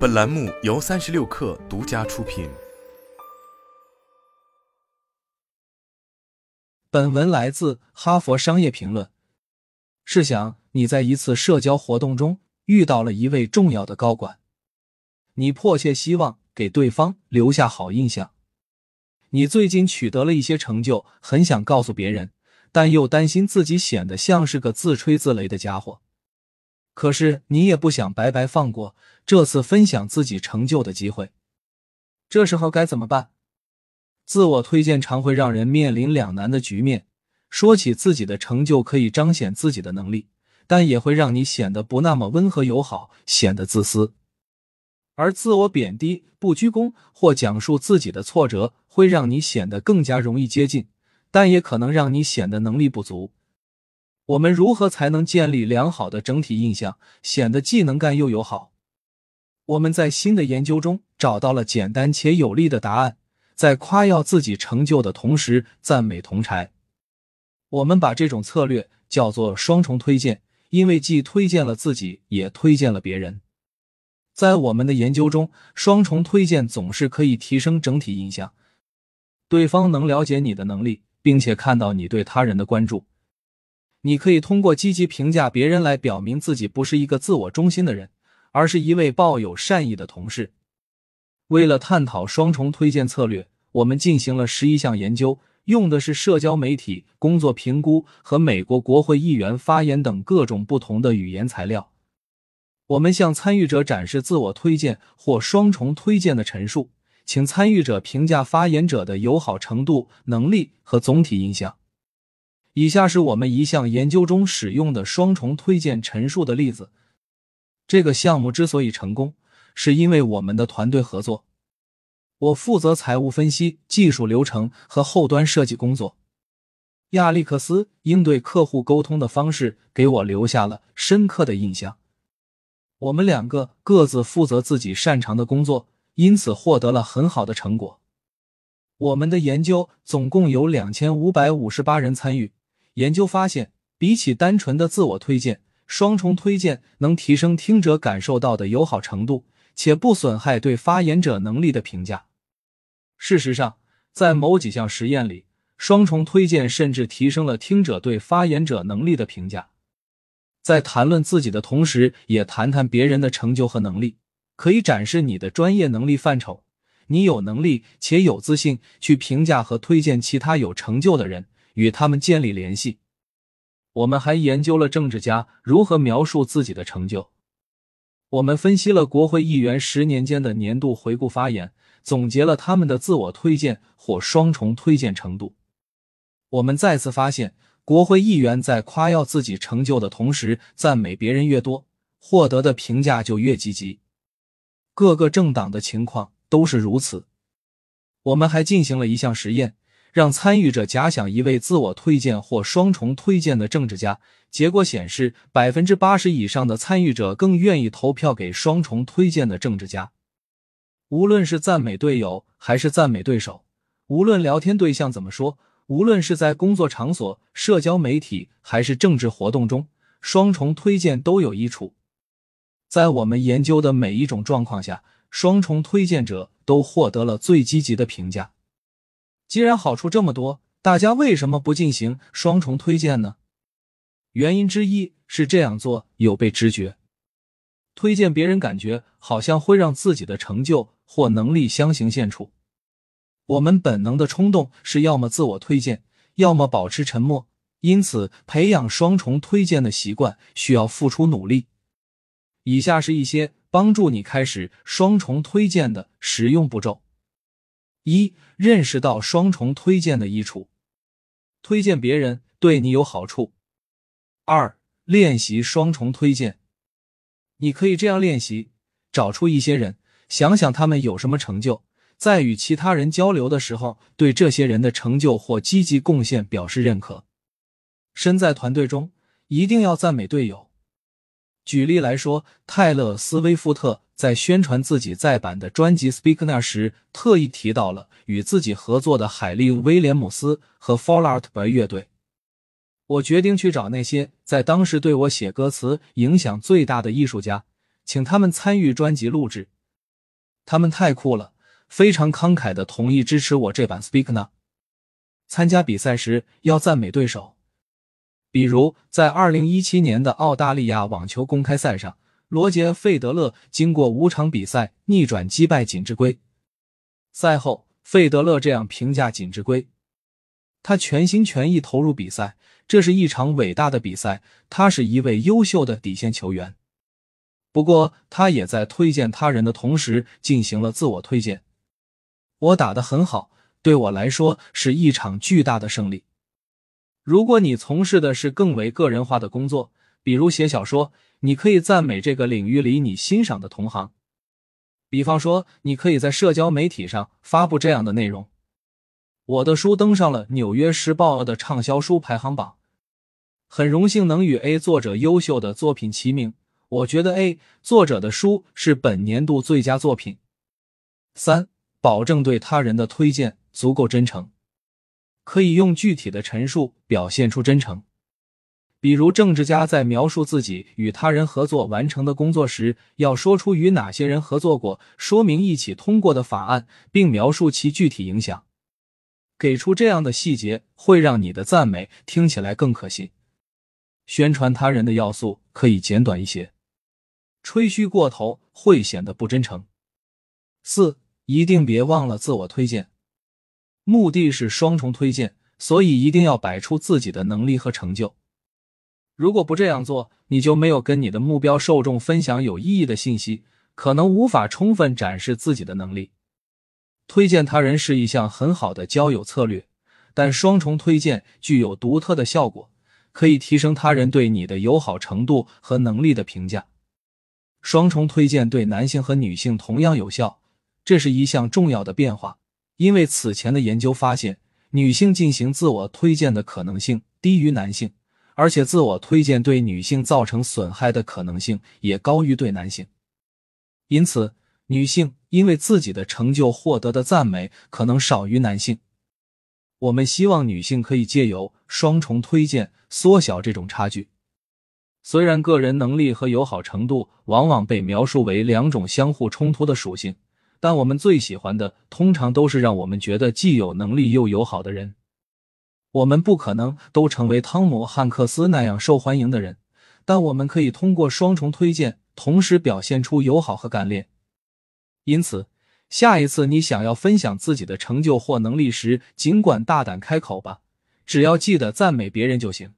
本栏目由三十六氪独家出品。本文来自《哈佛商业评论》。试想，你在一次社交活动中遇到了一位重要的高管，你迫切希望给对方留下好印象。你最近取得了一些成就，很想告诉别人，但又担心自己显得像是个自吹自擂的家伙。可是你也不想白白放过这次分享自己成就的机会，这时候该怎么办？自我推荐常会让人面临两难的局面。说起自己的成就，可以彰显自己的能力，但也会让你显得不那么温和友好，显得自私。而自我贬低、不鞠躬或讲述自己的挫折，会让你显得更加容易接近，但也可能让你显得能力不足。我们如何才能建立良好的整体印象，显得既能干又友好？我们在新的研究中找到了简单且有力的答案：在夸耀自己成就的同时，赞美同柴。我们把这种策略叫做双重推荐，因为既推荐了自己，也推荐了别人。在我们的研究中，双重推荐总是可以提升整体印象。对方能了解你的能力，并且看到你对他人的关注。你可以通过积极评价别人来表明自己不是一个自我中心的人，而是一位抱有善意的同事。为了探讨双重推荐策略，我们进行了十一项研究，用的是社交媒体、工作评估和美国国会议员发言等各种不同的语言材料。我们向参与者展示自我推荐或双重推荐的陈述，请参与者评价发言者的友好程度、能力和总体印象。以下是我们一项研究中使用的双重推荐陈述的例子。这个项目之所以成功，是因为我们的团队合作。我负责财务分析、技术流程和后端设计工作。亚历克斯应对客户沟通的方式给我留下了深刻的印象。我们两个各自负责自己擅长的工作，因此获得了很好的成果。我们的研究总共有两千五百五十八人参与。研究发现，比起单纯的自我推荐，双重推荐能提升听者感受到的友好程度，且不损害对发言者能力的评价。事实上，在某几项实验里，双重推荐甚至提升了听者对发言者能力的评价。在谈论自己的同时，也谈谈别人的成就和能力，可以展示你的专业能力范畴。你有能力且有自信去评价和推荐其他有成就的人。与他们建立联系。我们还研究了政治家如何描述自己的成就。我们分析了国会议员十年间的年度回顾发言，总结了他们的自我推荐或双重推荐程度。我们再次发现，国会议员在夸耀自己成就的同时，赞美别人越多，获得的评价就越积极。各个政党的情况都是如此。我们还进行了一项实验。让参与者假想一位自我推荐或双重推荐的政治家，结果显示，百分之八十以上的参与者更愿意投票给双重推荐的政治家。无论是赞美队友还是赞美对手，无论聊天对象怎么说，无论是在工作场所、社交媒体还是政治活动中，双重推荐都有益处。在我们研究的每一种状况下，双重推荐者都获得了最积极的评价。既然好处这么多，大家为什么不进行双重推荐呢？原因之一是这样做有被直觉，推荐别人感觉好像会让自己的成就或能力相形见绌。我们本能的冲动是要么自我推荐，要么保持沉默。因此，培养双重推荐的习惯需要付出努力。以下是一些帮助你开始双重推荐的实用步骤。一、认识到双重推荐的益处，推荐别人对你有好处。二、练习双重推荐，你可以这样练习：找出一些人，想想他们有什么成就，在与其他人交流的时候，对这些人的成就或积极贡献表示认可。身在团队中，一定要赞美队友。举例来说，泰勒·斯威夫特。在宣传自己再版的专辑《Speak Now》时，特意提到了与自己合作的海莉·威廉姆斯和 Fallout Boy 乐队。我决定去找那些在当时对我写歌词影响最大的艺术家，请他们参与专辑录制，他们太酷了，非常慷慨的同意支持我这版 Speak Now。参加比赛时要赞美对手，比如在二零一七年的澳大利亚网球公开赛上，罗杰·费德勒经过五场比赛逆转击败锦织圭。赛后，费德勒这样评价锦织圭：“他全心全意投入比赛，这是一场伟大的比赛。他是一位优秀的底线球员。不过，他也在推荐他人的同时进行了自我推荐。我打得很好。”对我来说是一场巨大的胜利。如果你从事的是更为个人化的工作，比如写小说，你可以赞美这个领域里你欣赏的同行。比方说，你可以在社交媒体上发布这样的内容：我的书登上了《纽约时报》的畅销书排行榜，很荣幸能与 A 作者优秀的作品齐名。我觉得 A 作者的书是本年度最佳作品。三，保证对他人的推荐。足够真诚，可以用具体的陈述表现出真诚。比如，政治家在描述自己与他人合作完成的工作时，要说出与哪些人合作过，说明一起通过的法案，并描述其具体影响。给出这样的细节，会让你的赞美听起来更可信。宣传他人的要素可以简短一些，吹嘘过头会显得不真诚。四，一定别忘了自我推荐。目的是双重推荐，所以一定要摆出自己的能力和成就。如果不这样做，你就没有跟你的目标受众分享有意义的信息，可能无法充分展示自己的能力。推荐他人是一项很好的交友策略，但双重推荐具有独特的效果，可以提升他人对你的友好程度和能力的评价。双重推荐对男性和女性同样有效，这是一项重要的变化。因为此前的研究发现，女性进行自我推荐的可能性低于男性，而且自我推荐对女性造成损害的可能性也高于对男性。因此，女性因为自己的成就获得的赞美可能少于男性。我们希望女性可以借由双重推荐缩小这种差距。虽然个人能力和友好程度往往被描述为两种相互冲突的属性。但我们最喜欢的，通常都是让我们觉得既有能力又友好的人。我们不可能都成为汤姆·汉克斯那样受欢迎的人，但我们可以通过双重推荐，同时表现出友好和干练。因此，下一次你想要分享自己的成就或能力时，尽管大胆开口吧，只要记得赞美别人就行。